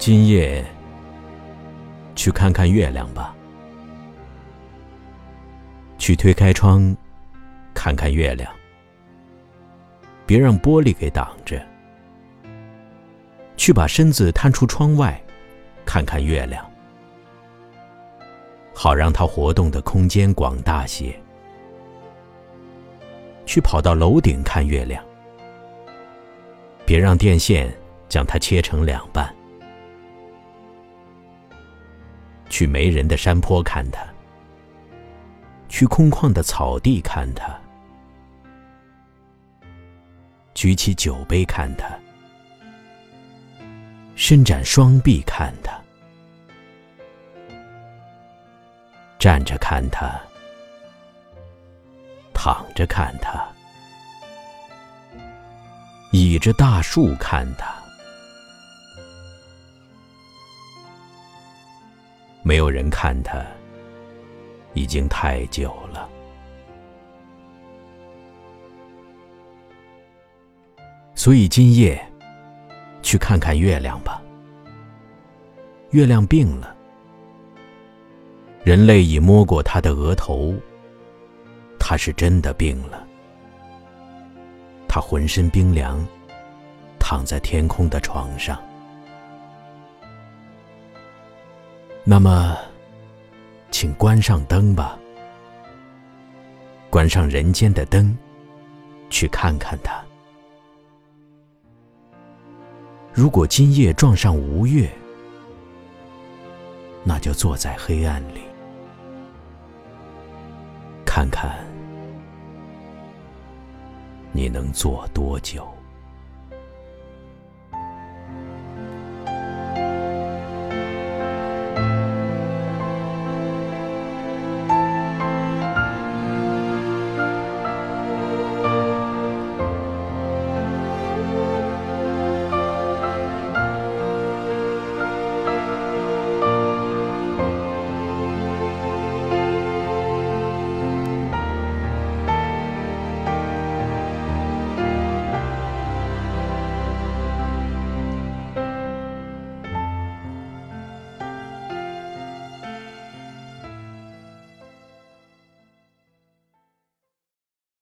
今夜去看看月亮吧，去推开窗看看月亮，别让玻璃给挡着。去把身子探出窗外，看看月亮，好让它活动的空间广大些。去跑到楼顶看月亮，别让电线将它切成两半。去没人的山坡看它，去空旷的草地看它，举起酒杯看它。伸展双臂看他，站着看他，躺着看他，倚着大树看他。没有人看他，已经太久了。所以今夜。去看看月亮吧。月亮病了，人类已摸过他的额头，他是真的病了。他浑身冰凉，躺在天空的床上。那么，请关上灯吧，关上人间的灯，去看看它。如果今夜撞上吴越，那就坐在黑暗里，看看你能坐多久。